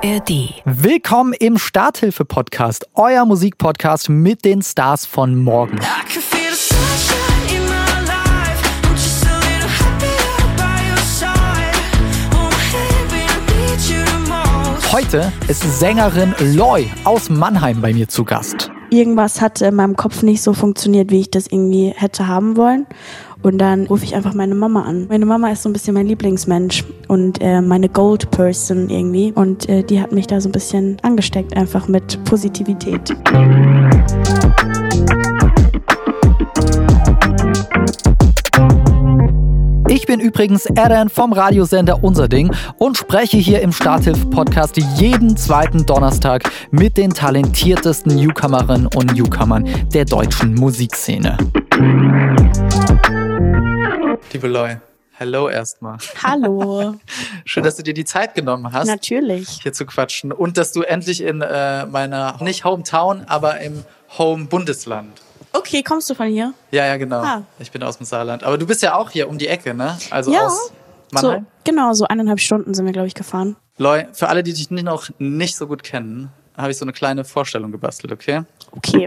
ARD. Willkommen im Starthilfe-Podcast, euer Musikpodcast mit den Stars von morgen. Heute ist Sängerin Loy aus Mannheim bei mir zu Gast. irgendwas hat in meinem Kopf nicht so funktioniert, wie ich das irgendwie hätte haben wollen. Und dann rufe ich einfach meine Mama an. Meine Mama ist so ein bisschen mein Lieblingsmensch und äh, meine Gold Person irgendwie. Und äh, die hat mich da so ein bisschen angesteckt, einfach mit Positivität. Ich bin übrigens Eren vom Radiosender Unser Ding und spreche hier im Starthilfe-Podcast jeden zweiten Donnerstag mit den talentiertesten Newcomerinnen und Newcomern der deutschen Musikszene. Liebe Loy, hello erstmal. Hallo. Schön, dass du dir die Zeit genommen hast, Natürlich. hier zu quatschen und dass du endlich in äh, meiner, nicht Hometown, aber im Home-Bundesland. Okay, kommst du von hier? Ja, ja, genau. Ah. Ich bin aus dem Saarland. Aber du bist ja auch hier um die Ecke, ne? Also Ja. aus So, Mannheim. genau, so eineinhalb Stunden sind wir, glaube ich, gefahren. Loy, für alle, die dich noch nicht so gut kennen, habe ich so eine kleine Vorstellung gebastelt, okay? Okay.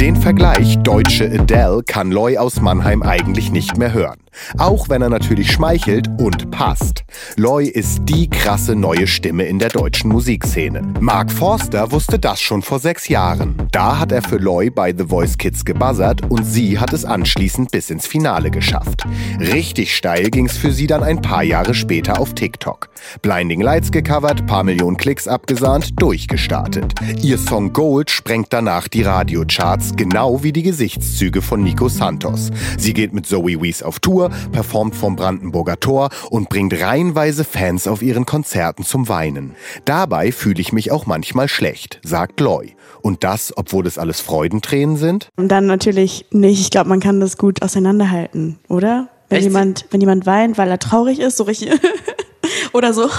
Den Vergleich deutsche Adele kann Loy aus Mannheim eigentlich nicht mehr hören. Auch wenn er natürlich schmeichelt und passt. Loy ist die krasse neue Stimme in der deutschen Musikszene. Mark Forster wusste das schon vor sechs Jahren. Da hat er für Loy bei The Voice Kids gebuzzert und sie hat es anschließend bis ins Finale geschafft. Richtig steil ging's für sie dann ein paar Jahre später auf TikTok. Blinding Lights gecovert, paar Millionen Klicks abgesahnt, durchgestartet. Ihr Song Gold sprengt danach die Radiocharts, genau wie die Gesichtszüge von Nico Santos. Sie geht mit Zoe Wees auf Tour, performt vom Brandenburger Tor und bringt reihenweise Fans auf ihren Konzerten zum Weinen. Dabei fühle ich mich auch manchmal schlecht, sagt Loy. Und das, obwohl es alles Freudentränen sind? Und dann natürlich nicht. Ich glaube, man kann das gut auseinanderhalten, oder? Wenn Echt? jemand, wenn jemand weint, weil er traurig ist, so richtig. oder so.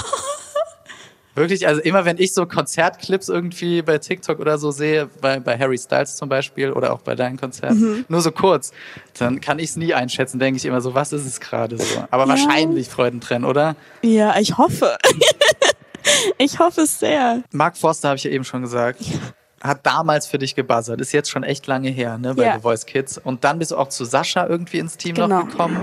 Wirklich, also immer wenn ich so Konzertclips irgendwie bei TikTok oder so sehe, bei, bei Harry Styles zum Beispiel oder auch bei deinen Konzerten, Mhm. nur so kurz, dann kann ich es nie einschätzen, denke ich immer so, was ist es gerade so? Aber Ja. wahrscheinlich Freudentränen, oder? Ja, ich hoffe. ich hoffe es sehr. Mark Forster, habe ich ja eben schon gesagt, hat damals für dich gebuzzert. Ist jetzt schon echt lange her, ne, bei Ja. The Voice Kids. Und dann bist du auch zu Sascha irgendwie ins Team Genau. noch gekommen.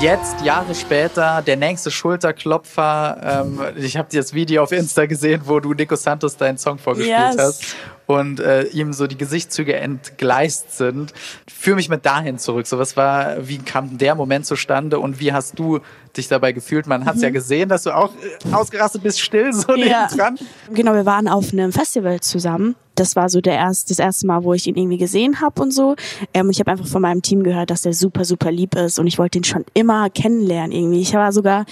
Jetzt, Jahre später, der nächste Schulterklopfer. Ähm, ich habe das Video auf Insta gesehen, wo du Nico Santos deinen Song vorgespielt Yes. hast und äh, ihm so die Gesichtszüge entgleist sind. Führ mich mit dahin zurück. So, was war, wie kam der Moment zustande und wie hast du dich dabei gefühlt? Man hat es ja gesehen, dass du auch äh, ausgerastet bist, still so Mhm. Ja. dran. Genau, wir waren auf einem Festival zusammen. Das war so der erst, das erste Mal, wo ich ihn irgendwie gesehen habe und so. Ähm, und ich habe einfach von meinem Team gehört, dass der super, super lieb ist. Und ich wollte ihn schon immer kennenlernen irgendwie. Ich war sogar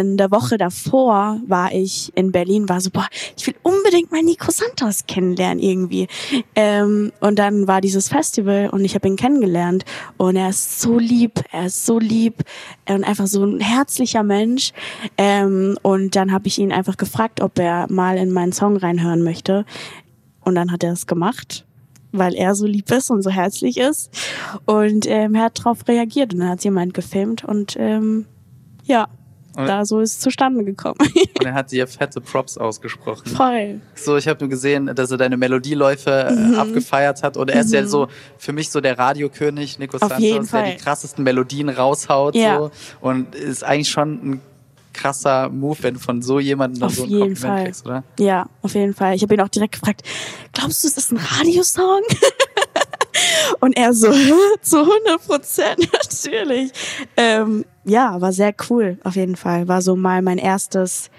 in der Woche davor war ich in Berlin, war so, boah, ich will unbedingt mal Nico Santos kennenlernen irgendwie. Ähm, und dann war dieses Festival und ich habe ihn kennengelernt und er ist so lieb, er ist so lieb und einfach so ein herzlicher Mensch. Ähm, und dann habe ich ihn einfach gefragt, ob er mal in meinen Song reinhören möchte. Und dann hat er es gemacht weil er so lieb ist und so herzlich ist. Und ähm, er hat darauf reagiert und dann hat jemand gefilmt und ähm, ja, Und- da so ist es zustande gekommen. Und er hat dir fette Props ausgesprochen. Voll. So, ich habe nur gesehen, dass er deine Melodieläufe Mhm. äh, abgefeiert hat und er ist ja so für mich so der Radiokönig, Nico Auf Santos, der die krassesten Melodien raushaut Ja. so und ist eigentlich schon ein krasser Move, wenn du von so jemandem dann Auf so ein jeden Kompliment Fall. kriegst, oder? Ja, auf jeden Fall. Ich habe ihn auch direkt gefragt, glaubst du, es ist ein Radiosong? Und er so, zu 100 Prozent, natürlich. Ähm, ja, war sehr cool, auf jeden Fall. War so mal mein erstes,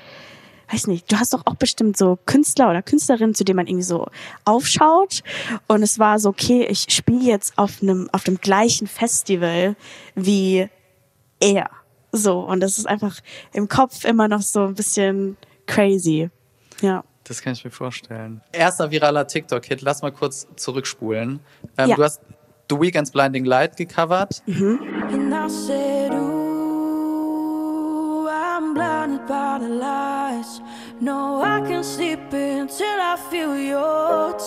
weiß nicht, du hast doch auch bestimmt so Künstler oder Künstlerinnen, zu denen man irgendwie so aufschaut. Und es war so, okay, ich spiele jetzt auf einem, auf dem gleichen Festival wie er. So, und das ist einfach im Kopf immer noch so ein bisschen crazy. Ja. Das kann ich mir vorstellen. Erster viraler TikTok-Hit, lass mal kurz zurückspulen. Ähm, Ja. Du hast The Weeknd's Blinding Light gecovert.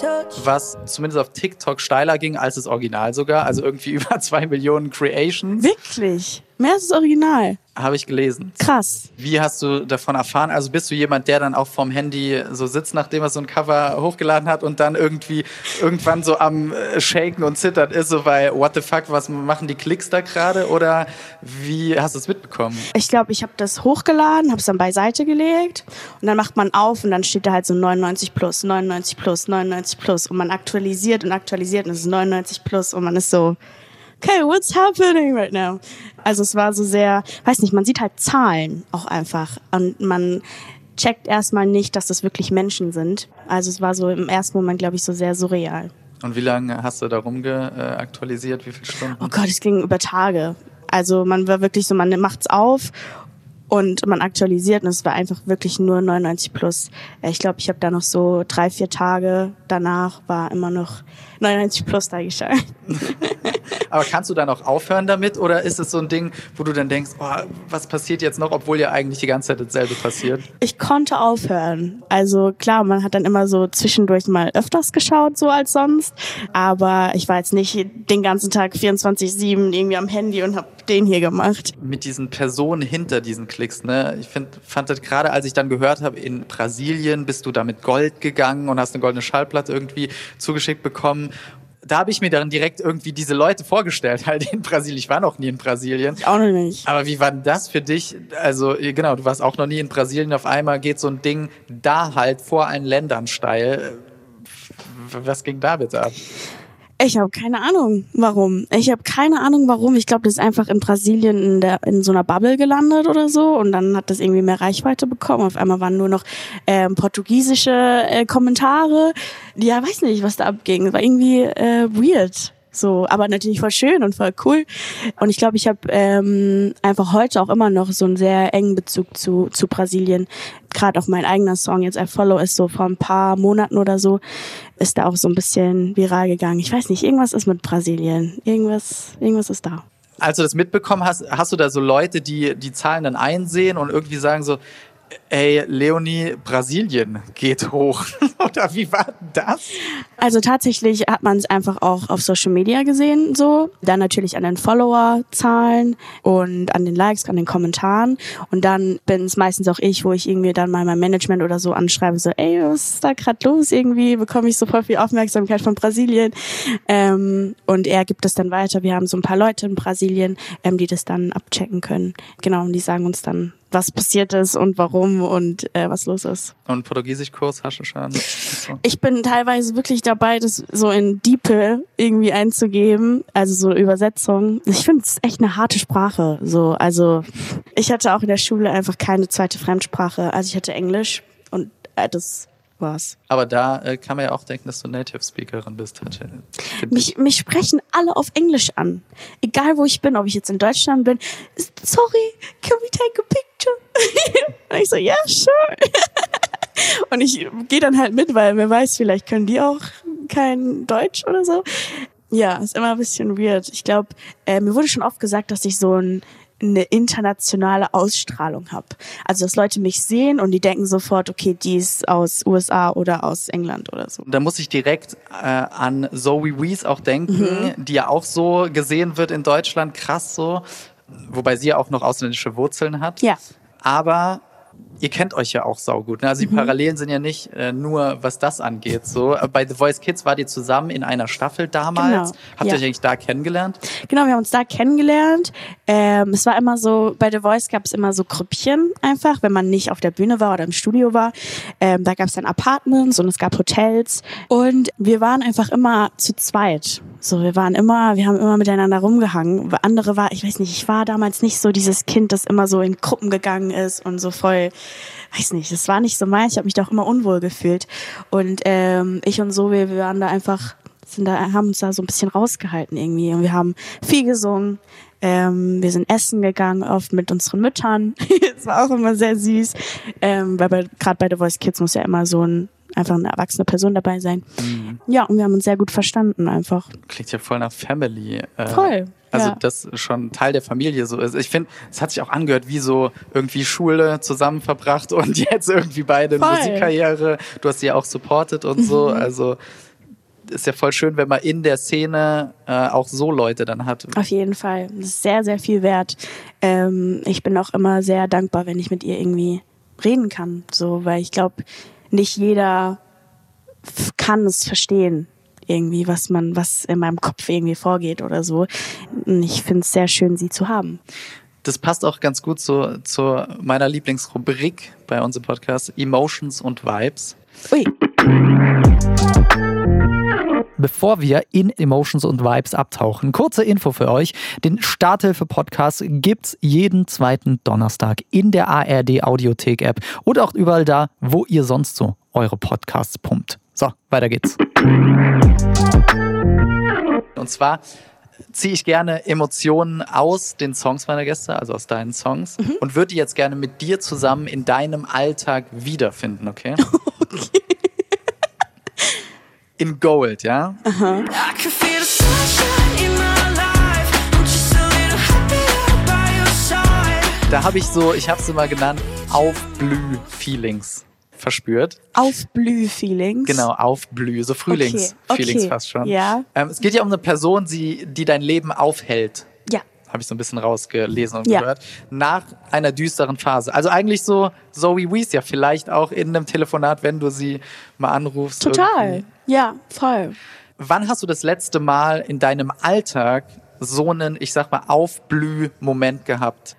Touch. Was zumindest auf TikTok steiler ging als das Original sogar. Also irgendwie über zwei Millionen Creations. Wirklich? Mehr als das Original. Habe ich gelesen. Krass. Wie hast du davon erfahren? Also bist du jemand, der dann auch vom Handy so sitzt, nachdem er so ein Cover hochgeladen hat und dann irgendwie irgendwann so am äh, Shaken und Zittern ist, so bei What the fuck, was machen die Klicks da gerade? Oder wie hast du es mitbekommen? Ich glaube, ich habe das hochgeladen, habe es dann beiseite gelegt und dann macht man auf und dann steht da halt so 99 plus, 99 plus, 99 plus und man aktualisiert und aktualisiert und es ist 99 plus und man ist so, okay, what's happening right now? Also es war so sehr, weiß nicht, man sieht halt Zahlen auch einfach und man checkt erstmal nicht, dass das wirklich Menschen sind. Also es war so im ersten Moment, glaube ich, so sehr surreal. Und wie lange hast du da rumge äh? Wie viele Stunden? Oh Gott, es ging über Tage. Also man war wirklich so, man macht's auf und man aktualisiert und es war einfach wirklich nur 99 plus. Äh, Ich glaube, ich habe da noch so drei, vier Tage danach war immer noch 99 plus da geschaltet. Aber kannst du dann auch aufhören damit? Oder ist es so ein Ding, wo du dann denkst, oh, was passiert jetzt noch, obwohl ja eigentlich die ganze Zeit dasselbe passiert? Ich konnte aufhören. Also klar, man hat dann immer so zwischendurch mal öfters geschaut, so als sonst. Aber ich war jetzt nicht den ganzen Tag 24-7 irgendwie am Handy und habe den hier gemacht. mit diesen Personen hinter diesen Klicks. Ne? Ich find, fand das gerade, als ich dann gehört habe, in Brasilien bist du da mit Gold gegangen und hast eine goldene Schallplatte irgendwie zugeschickt bekommen. Da habe ich mir dann direkt irgendwie diese Leute vorgestellt, halt in Brasilien. Ich war noch nie in Brasilien. Ich auch noch nicht. Aber wie war denn das für dich? Also, genau, du warst auch noch nie in Brasilien. Auf einmal geht so ein Ding da halt vor allen Ländern steil. Was ging da bitte ab? Ich habe keine Ahnung, warum. Ich habe keine Ahnung, warum. Ich glaube, das ist einfach in Brasilien in, der, in so einer Bubble gelandet oder so. Und dann hat das irgendwie mehr Reichweite bekommen. Auf einmal waren nur noch ähm, portugiesische äh, Kommentare. Ja, weiß nicht, was da abging. War irgendwie äh, weird. So, aber natürlich voll schön und voll cool. Und ich glaube, ich habe ähm, einfach heute auch immer noch so einen sehr engen Bezug zu, zu Brasilien. Gerade auch mein eigener Song, jetzt I Follow, ist so vor ein paar Monaten oder so, ist da auch so ein bisschen viral gegangen. Ich weiß nicht, irgendwas ist mit Brasilien. Irgendwas, irgendwas ist da. als du das mitbekommen hast, hast du da so Leute, die die Zahlen dann einsehen und irgendwie sagen so, ey, Leonie, Brasilien geht hoch. Oder wie war das? Also tatsächlich hat man es einfach auch auf Social Media gesehen, so. Dann natürlich an den Follower-Zahlen und an den Likes, an den Kommentaren. Und dann bin es meistens auch ich, wo ich irgendwie dann mal mein Management oder so anschreibe, so, ey, was ist da gerade los? Irgendwie bekomme ich so voll viel Aufmerksamkeit von Brasilien. Ähm, und er gibt es dann weiter. Wir haben so ein paar Leute in Brasilien, ähm, die das dann abchecken können. Genau, und die sagen uns dann, was passiert ist und warum und äh, was los ist. Und Portugiesischkurs hast du schon? So. Ich bin teilweise wirklich dabei, das so in Diepe irgendwie einzugeben, also so Übersetzung. Ich finde es echt eine harte Sprache. So, also ich hatte auch in der Schule einfach keine zweite Fremdsprache. Also ich hatte Englisch und äh, das war's. Aber da äh, kann man ja auch denken, dass du Native Speakerin bist. Ich. Mich, mich sprechen alle auf Englisch an. Egal wo ich bin, ob ich jetzt in Deutschland bin. Sorry, can we take a picture? und ich so, ja, sure. und ich gehe dann halt mit, weil wer weiß, vielleicht können die auch kein Deutsch oder so. Ja, ist immer ein bisschen weird. Ich glaube, äh, mir wurde schon oft gesagt, dass ich so ein eine internationale Ausstrahlung habe. Also dass Leute mich sehen und die denken sofort, okay, die ist aus USA oder aus England oder so. Da muss ich direkt äh, an Zoe Wees auch denken, die ja auch so gesehen wird in Deutschland, krass so. Wobei sie ja auch noch ausländische Wurzeln hat. Ja. Aber ihr kennt euch ja auch saugut. Ne? Also die Parallelen sind ja nicht äh, nur, was das angeht. So bei The Voice Kids wart ihr zusammen in einer Staffel damals. Genau, Habt ihr ja. euch eigentlich da kennengelernt? Genau, wir haben uns da kennengelernt. Ähm, es war immer so, bei The Voice gab es immer so Grüppchen einfach, wenn man nicht auf der Bühne war oder im Studio war. Ähm, da gab es dann Apartments und es gab Hotels. Und wir waren einfach immer zu zweit. So, wir waren immer, wir haben immer miteinander rumgehangen. Andere war, ich weiß nicht, ich war damals nicht so dieses Kind, das immer so in Gruppen gegangen ist und so voll, weiß nicht, das war nicht so mein. Ich habe mich da auch immer unwohl gefühlt. Und ähm, ich und so, wir, wir waren da einfach sind da, haben uns da so ein bisschen rausgehalten irgendwie. Und wir haben viel gesungen. Ähm, wir sind essen gegangen, oft mit unseren Müttern. das war auch immer sehr süß. Ähm, weil gerade bei The Voice Kids muss ja immer so ein einfach eine erwachsene Person dabei sein. Mhm. Ja, und wir haben uns sehr gut verstanden einfach. Klingt ja voll nach Family. Äh, Voll, Also, ja. das schon Teil der Familie so ist. Ich finde, es hat sich auch angehört, wie so irgendwie Schule zusammen verbracht und jetzt irgendwie beide Voll. Musikkarriere. Du hast sie ja auch supportet und so. Also, ist ja voll schön, wenn man in der Szene äh, auch so Leute dann hat. Auf jeden Fall. Das ist sehr, sehr viel wert. Ähm, ich bin auch immer sehr dankbar, wenn ich mit ihr irgendwie reden kann. So, weil ich glaube, nicht jeder kann es verstehen. Irgendwie, was man, was in meinem Kopf irgendwie vorgeht oder so. Und Ich finde es sehr schön, sie zu haben. Das passt auch ganz gut zu, zu meiner Lieblingsrubrik bei unserem Podcast, Emotions und Vibes. Ui. Bevor wir in Emotions und Vibes abtauchen, kurze Info für euch. Den Starthilfe-Podcast gibt's jeden zweiten Donnerstag in der ARD Audiothek-App oder auch überall da, wo ihr sonst so eure Podcasts pumpt. So, weiter geht's. Und zwar ziehe ich gerne Emotionen aus den Songs meiner Gäste, also aus deinen Songs, und würde die jetzt gerne mit dir zusammen in deinem Alltag wiederfinden, okay? In Gold, ja? I can feel the sunshine in my life. I'm just a little happier by your side. Da habe ich so, ich habe es immer genannt, Aufblüh-Feelings verspürt. Aufblüh-Feelings. Genau, Aufblüh, so Frühlings-Feelings Okay, fast schon. ja. Ähm, es geht ja um eine Person, die, die dein Leben aufhält. Ja. habe ich so ein bisschen rausgelesen und Ja. gehört, nach einer düsteren Phase. Also eigentlich so Zoe Wees ja vielleicht auch in einem Telefonat, wenn du sie mal anrufst. Total. irgendwie. Ja, voll. Wann hast du das letzte Mal in deinem Alltag so einen, ich sag mal, Aufblüh-Moment gehabt?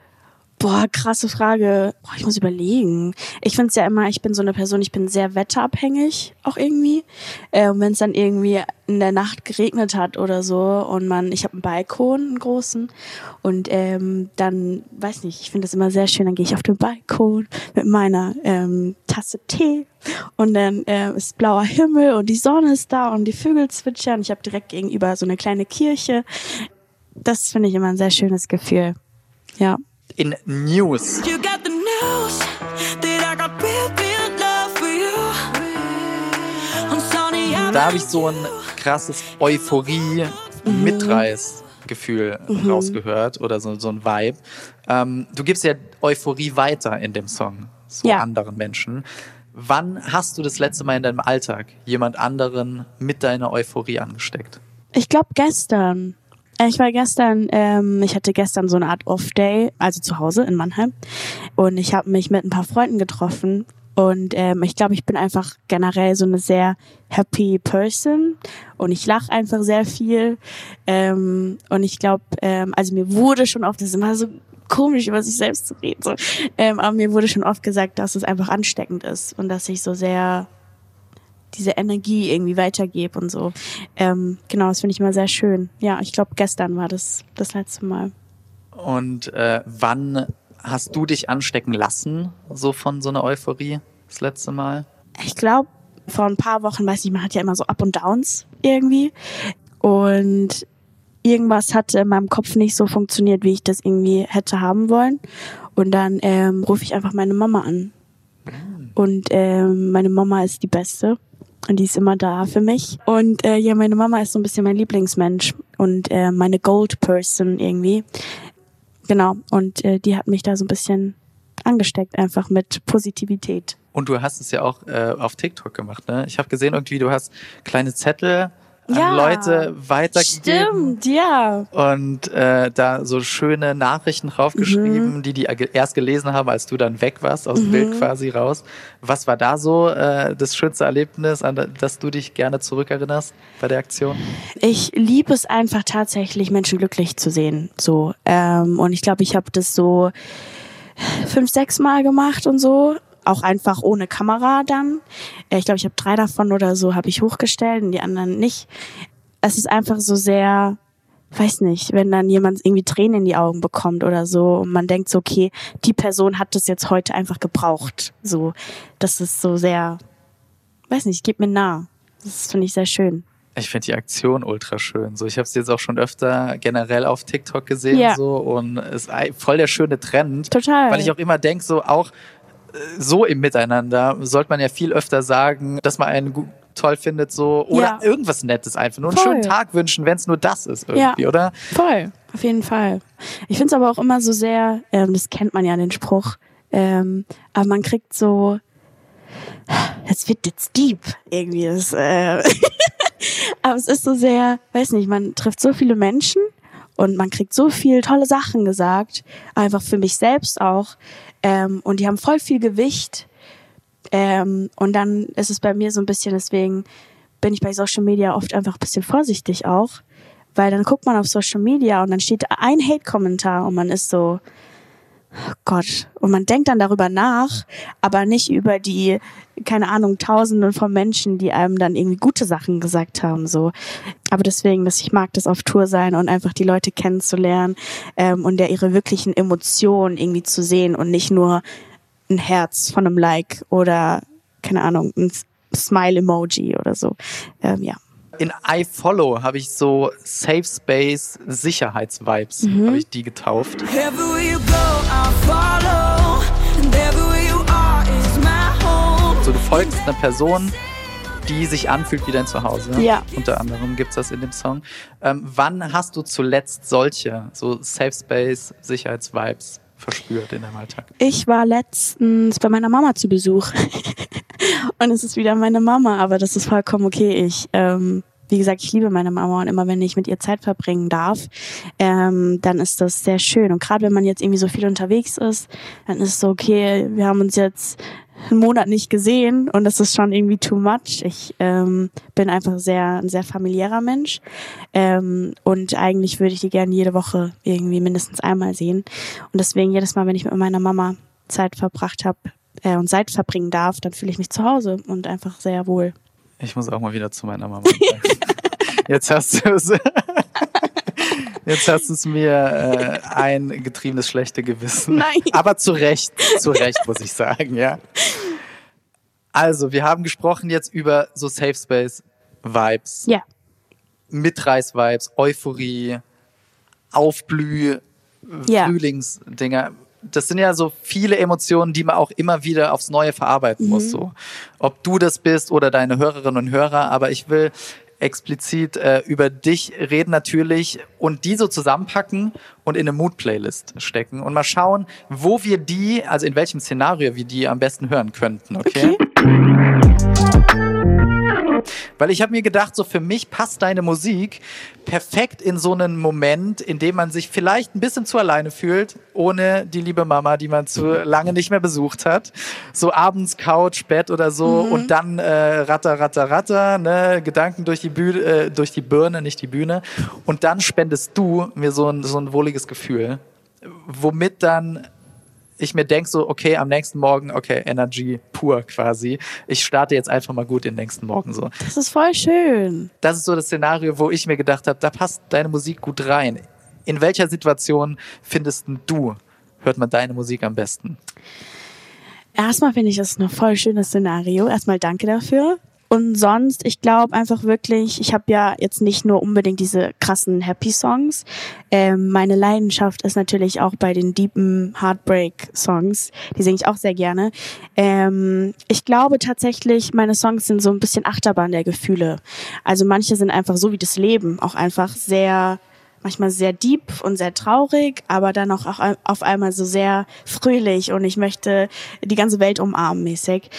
Boah, krasse Frage. Boah, ich muss überlegen. Ich find's ja immer, ich bin so eine Person, ich bin sehr wetterabhängig auch irgendwie. Äh, und wenn es dann irgendwie in der Nacht geregnet hat oder so und man, ich habe einen Balkon, einen großen und ähm, dann, weiß nicht, ich finde das immer sehr schön, dann gehe ich auf den Balkon mit meiner ähm, Tasse Tee und dann äh, ist blauer Himmel und die Sonne ist da und die Vögel zwitschern. Ich habe direkt gegenüber so eine kleine Kirche. Das finde ich immer ein sehr schönes Gefühl. Ja. In News. Da habe ich so ein krasses Euphorie-Mitreißgefühl rausgehört oder so, so ein Vibe. Ähm, du gibst ja Euphorie weiter in dem Song, so Ja. anderen Menschen. Wann hast du das letzte Mal in deinem Alltag jemand anderen mit deiner Euphorie angesteckt? Ich glaube gestern. Äh, Ich war gestern, ähm, ich hatte gestern so eine Art Off-Day, also zu Hause in Mannheim. Und ich habe mich mit ein paar Freunden getroffen. Und ähm, ich glaube, ich bin einfach generell so eine sehr happy Person. Und ich lache einfach sehr viel. Ähm, und ich glaube, ähm, also mir wurde schon oft, das ist immer so komisch, über sich selbst zu reden. So. Ähm, aber mir wurde schon oft gesagt, dass es einfach ansteckend ist. Und dass ich so sehr diese Energie irgendwie weitergebe und so. Ähm, genau, das finde ich immer sehr schön. Ja, ich glaube, gestern war das das letzte Mal. Und äh, wann hast du dich anstecken lassen, so von so einer Euphorie, das letzte Mal? Ich glaube, vor ein paar Wochen, weiß nicht, man hat ja immer so Up und Downs irgendwie. Und irgendwas hatte in meinem Kopf nicht so funktioniert, wie ich das irgendwie hätte haben wollen. Und dann ähm, rufe ich einfach meine Mama an. Und ähm, meine Mama ist die Beste. Und die ist immer da für mich. Und äh, ja, meine Mama ist so ein bisschen mein Lieblingsmensch und äh, meine Gold Person irgendwie. Genau. Und äh, die hat mich da so ein bisschen angesteckt, einfach mit Positivität. Und du hast es ja auch äh, auf TikTok gemacht, ne? Ich habe gesehen irgendwie, du hast kleine Zettel an Ja. Leute weitergegeben. Stimmt, ja. Und äh, da so schöne Nachrichten draufgeschrieben, Mhm. die die erst gelesen haben, als du dann weg warst, aus dem Bild quasi raus. Was war da so äh, das schönste Erlebnis, an das du dich gerne zurückerinnerst bei der Aktion? Ich liebe es einfach tatsächlich, Menschen glücklich zu sehen. So. Ähm, und ich glaube, ich habe das so fünf, sechs Mal gemacht und so. Auch einfach ohne Kamera dann. Äh, Ich glaube, ich habe drei davon oder so habe ich hochgestellt und die anderen nicht. Es ist einfach so sehr, weiß nicht, wenn dann jemand irgendwie Tränen in die Augen bekommt oder so und man denkt so, okay, die Person hat das jetzt heute einfach gebraucht. So, das ist so sehr, weiß nicht, geht mir nah. Das finde ich sehr schön. Ich finde die Aktion ultra schön. So, ich habe es jetzt auch schon öfter generell auf TikTok gesehen Ja. so und es ist voll der schöne Trend. Total. Weil ich auch immer denk so auch so im Miteinander sollte man ja viel öfter sagen, dass man einen toll findet, so oder Ja. irgendwas Nettes einfach. Nur einen Voll. schönen Tag wünschen, wenn es nur das ist irgendwie, Ja. oder? Voll, auf jeden Fall. Ich finde es aber auch immer so sehr, ähm, das kennt man ja den Spruch, ähm, aber man kriegt so, es wird jetzt deep irgendwie. Das, äh, aber es ist so sehr, weiß nicht, man trifft so viele Menschen und man kriegt so viel tolle Sachen gesagt, einfach für mich selbst auch. Ähm, und die haben voll viel Gewicht. Ähm, und dann ist es bei mir so ein bisschen, deswegen bin ich bei Social Media oft einfach ein bisschen vorsichtig auch, weil dann guckt man auf Social Media und dann steht ein Hate-Kommentar und man ist so, oh Gott, und man denkt dann darüber nach, aber nicht über die, keine Ahnung, Tausenden von Menschen, die einem dann irgendwie gute Sachen gesagt haben, so. Aber deswegen, dass ich mag das auf Tour sein und einfach die Leute kennenzulernen ähm, und der ihre wirklichen Emotionen irgendwie zu sehen und nicht nur ein Herz von einem Like oder keine Ahnung, ein Smile-Emoji oder so. Ähm, ja. In iFollow habe ich so Safe Space Sicherheitsvibes, Mhm. habe ich die getauft. Everywhere you go, I'll follow. And everywhere you are is my home. So, du folgst einer Person, die sich anfühlt wie dein Zuhause. Ja. Unter anderem gibt's das in dem Song. Ähm, wann hast du zuletzt solche, so Safe Space Sicherheitsvibes verspürt in deinem Alltag? Ich war letztens bei meiner Mama zu Besuch. und es ist wieder meine Mama, aber das ist vollkommen okay. Ich, ähm, wie gesagt, ich liebe meine Mama und immer wenn ich mit ihr Zeit verbringen darf, ähm, dann ist das sehr schön. Und gerade wenn man jetzt irgendwie so viel unterwegs ist, dann ist es so, okay, wir haben uns jetzt einen Monat nicht gesehen und das ist schon irgendwie too much. Ich ähm, bin einfach sehr ein sehr familiärer Mensch ähm, und eigentlich würde ich die gerne jede Woche irgendwie mindestens einmal sehen. Und deswegen jedes Mal, wenn ich mit meiner Mama Zeit verbracht habe äh, und Zeit verbringen darf, dann fühle ich mich zu Hause und einfach sehr wohl. Ich muss auch mal wieder zu meiner Mama. Jetzt hast du es. Jetzt hast du es mir äh, ein getriebenes schlechte Gewissen. Nein. Aber zu Recht, zu Recht muss ich sagen, ja. Also, wir haben gesprochen jetzt über so Safe Space Vibes, Ja, Mitreiß Vibes, Euphorie, Aufblüh, Ja. Frühlingsdinger. Das sind ja so viele Emotionen, die man auch immer wieder aufs Neue verarbeiten Mhm. muss. So. Ob du das bist oder deine Hörerinnen und Hörer, aber ich will explizit äh, über dich reden natürlich und die so zusammenpacken und in eine Mood-Playlist stecken und mal schauen, wo wir die, also in welchem Szenario wir die am besten hören könnten, okay? Weil ich habe mir gedacht, so für mich passt deine Musik perfekt in so einen Moment, in dem man sich vielleicht ein bisschen zu alleine fühlt, ohne die liebe Mama, die man zu lange nicht mehr besucht hat. So abends Couch, Bett oder so und dann äh, ratter, ratter, ratter, ne, Gedanken durch die Bühne, äh, durch die Birne, nicht die Bühne. Und dann spendest du mir so ein, so ein wohliges Gefühl, womit dann ich mir denk so, okay, am nächsten Morgen, okay, Energy pur quasi. Ich starte jetzt einfach mal gut den nächsten Morgen so. das ist voll schön. Das ist so das Szenario, wo ich mir gedacht habe, da passt deine Musik gut rein. In welcher Situation findest du, hört man deine Musik am besten? Erstmal finde ich das ein voll schönes Szenario. Erstmal danke dafür. Und sonst, ich glaube einfach wirklich, ich habe ja jetzt nicht nur unbedingt diese krassen Happy Songs. Ähm, meine Leidenschaft ist natürlich auch bei den deepen Heartbreak Songs. Die singe ich auch sehr gerne. Ähm, ich glaube tatsächlich, meine Songs sind so ein bisschen Achterbahn der Gefühle. Also manche sind einfach so wie das Leben, auch einfach sehr manchmal sehr deep und sehr traurig, aber dann auch, auf einmal so sehr fröhlich und ich möchte die ganze Welt umarmen mäßig.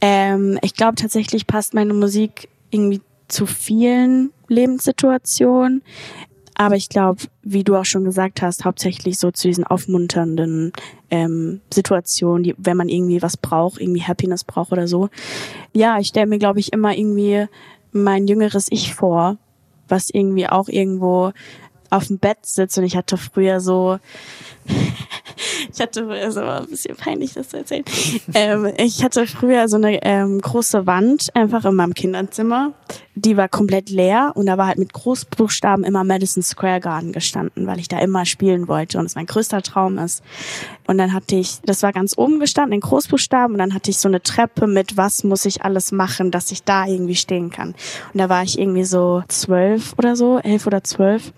Ähm, ich glaube tatsächlich passt meine Musik irgendwie zu vielen Lebenssituationen. Aber ich glaube, wie du auch schon gesagt hast, hauptsächlich so zu diesen aufmunternden ähm, Situationen, die, wenn man irgendwie was braucht, irgendwie Happiness braucht oder so. Ja, ich stelle mir, glaube ich, immer irgendwie mein jüngeres Ich vor, was irgendwie auch irgendwo auf dem Bett sitzt und ich hatte früher so, ich hatte früher so ein bisschen peinlich, das zu erzählen. ähm, ich hatte früher so eine ähm, große Wand einfach in meinem Kinderzimmer. Die war komplett leer und da war halt mit Großbuchstaben immer Madison Square Garden gestanden, weil ich da immer spielen wollte und es mein größter Traum ist. Und dann hatte ich, das war ganz oben gestanden in Großbuchstaben und dann hatte ich so eine Treppe mit, was muss ich alles machen, dass ich da irgendwie stehen kann. Und da war ich irgendwie so zwölf oder so, elf oder zwölf.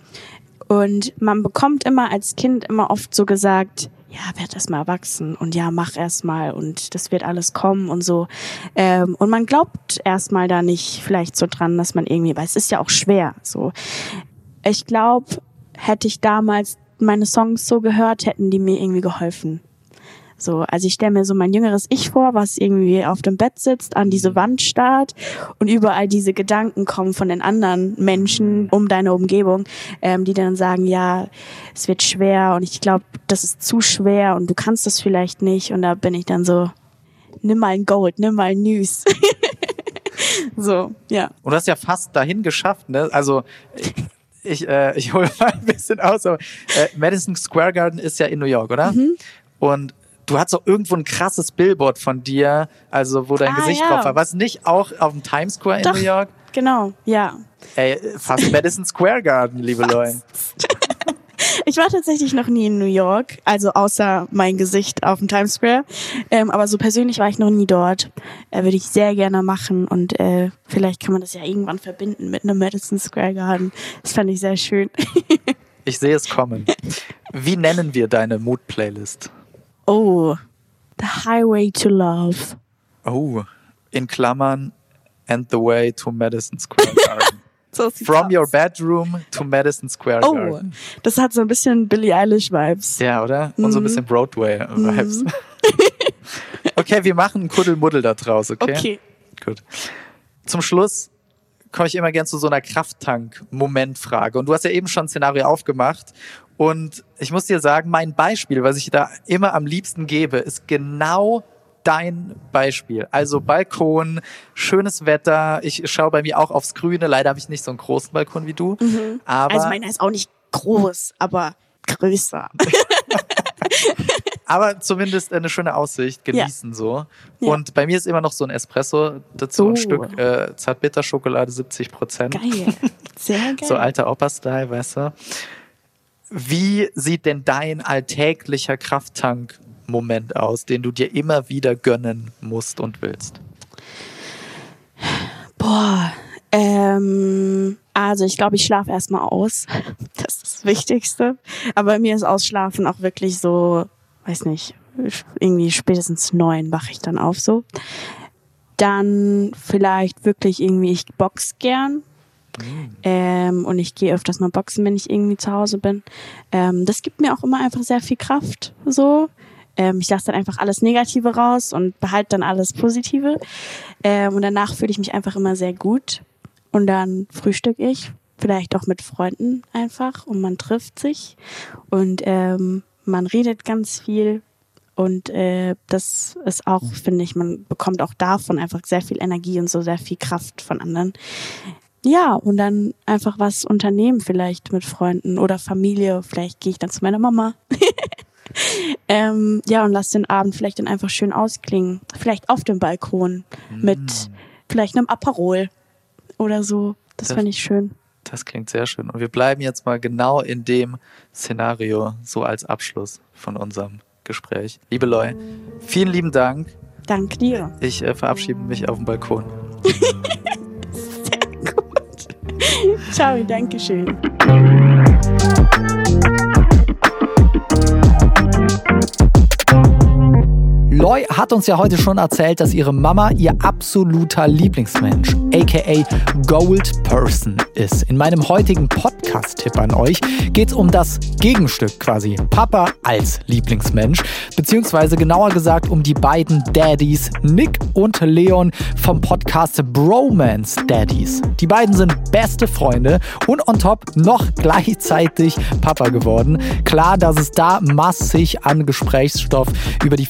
Und man bekommt immer als Kind immer oft so gesagt, ja, werd erst mal erwachsen und ja, mach erst mal und das wird alles kommen und so. Ähm, und man glaubt erst mal da nicht vielleicht so dran, dass man irgendwie, weil es ist ja auch schwer, so. Ich glaube, hätte ich damals meine Songs so gehört, hätten die mir irgendwie geholfen. So, also ich stelle mir so mein jüngeres Ich vor, was irgendwie auf dem Bett sitzt, an diese Wand starrt und überall diese Gedanken kommen von den anderen Menschen um deine Umgebung, ähm, die dann sagen, ja, es wird schwer und ich glaube, das ist zu schwer und du kannst das vielleicht nicht. Und da bin ich dann so, nimm mal ein Gold, nimm mal ein News. so, ja. Und du hast ja fast dahin geschafft, ne? Also ich, äh, ich hole mal ein bisschen aus, aber äh, Madison Square Garden ist ja in New York, oder? Mhm. Und du hast auch irgendwo ein krasses Billboard von dir, also wo dein Ah, Gesicht ja. drauf war. Was nicht auch auf dem Times Square in Doch. New York? Genau, ja. Ey, fast Madison Square Garden, liebe Leute. Ich war tatsächlich noch nie in New York, also außer mein Gesicht auf dem Times Square. Ähm, aber so persönlich war ich noch nie dort. Äh, Würde ich sehr gerne machen und äh, vielleicht kann man das ja irgendwann verbinden mit einem Madison Square Garden. Das fand ich sehr schön. Ich sehe es kommen. Wie nennen wir deine Mood-Playlist? Oh, The Highway to Love. Oh, in Klammern, and the way to Madison Square Garden. So From aus. your bedroom to Madison Square Oh, Garden. das hat so ein bisschen Billie Eilish Vibes. Ja, oder? Und so ein bisschen Broadway-Vibes. okay, wir machen Kuddelmuddel da draus, okay? Okay. Gut. Zum Schluss komme ich immer gern zu so einer Krafttank-Momentfrage. Und du hast ja eben schon ein Szenario aufgemacht. Und ich muss dir sagen, mein Beispiel, was ich da immer am liebsten gebe, ist genau dein Beispiel. Also Balkon, schönes Wetter. Ich schaue bei mir auch aufs Grüne. Leider habe ich nicht so einen großen Balkon wie du. Aber, Also meiner ist auch nicht groß, aber größer. aber zumindest eine schöne Aussicht, genießen so. Ja. Und bei mir ist immer noch so ein Espresso dazu, Oh. ein Stück äh, Zartbitterschokolade, 70 Prozent. Geil. Sehr geil. So alter Opa-Style, weißt du? Wie sieht denn dein alltäglicher Krafttank-Moment aus, den du dir immer wieder gönnen musst und willst? Boah, ähm, also ich glaube, ich schlafe erstmal aus. Das ist das Wichtigste. Aber bei mir ist Ausschlafen auch wirklich so, weiß nicht, irgendwie spätestens neun wache ich dann auf so. Dann vielleicht wirklich irgendwie, ich box gern. Ähm, und ich gehe öfters mal boxen, wenn ich irgendwie zu Hause bin. Ähm, das gibt mir auch immer einfach sehr viel Kraft. So. Ähm, ich lasse dann einfach alles Negative raus und behalte dann alles Positive. Ähm, und danach fühle ich mich einfach immer sehr gut. Und dann frühstück ich, vielleicht auch mit Freunden einfach. Und man trifft sich. Und ähm, man redet ganz viel. Und äh, das ist auch, finde ich, man bekommt auch davon einfach sehr viel Energie und so sehr viel Kraft von anderen. Ja, und dann einfach was unternehmen, vielleicht mit Freunden oder Familie. Vielleicht gehe ich dann zu meiner Mama. ähm, ja, und lass den Abend vielleicht dann einfach schön ausklingen. Vielleicht auf dem Balkon mit vielleicht einem Aperol oder so. Das Das- fände ich schön. Das klingt sehr schön. Und wir bleiben jetzt mal genau in dem Szenario, so als Abschluss von unserem Gespräch. Liebe Loi, vielen lieben Dank. Danke dir. Ich äh, verabschiede mich auf dem Balkon. Ciao, danke Loy hat uns ja heute schon erzählt, dass ihre Mama ihr absoluter Lieblingsmensch, aka Gold Person, ist. In meinem heutigen Podcast-Tipp an euch geht es um das Gegenstück quasi. Papa als Lieblingsmensch, beziehungsweise genauer gesagt um die beiden Daddies, Nick und Leon vom Podcast Bromance Daddies. Die beiden sind beste Freunde und on top noch gleichzeitig Papa geworden. Klar, dass es da massig an Gesprächsstoff über die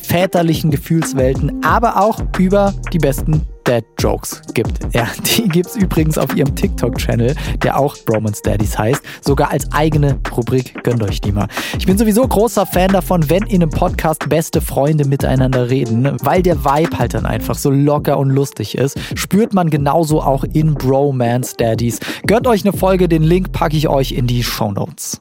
väterlichen Gefühlswelten, aber auch über die besten Dad-Jokes gibt. Ja, die gibt's übrigens auf ihrem TikTok-Channel, der auch Bromance Daddies heißt, sogar als eigene Rubrik. Gönnt euch die mal. Ich bin sowieso großer Fan davon, wenn in einem Podcast beste Freunde miteinander reden, weil der Vibe halt dann einfach so locker und lustig ist. Spürt man genauso auch in Bromance Daddies. Gönnt euch eine Folge, den Link packe ich euch in die Show Notes.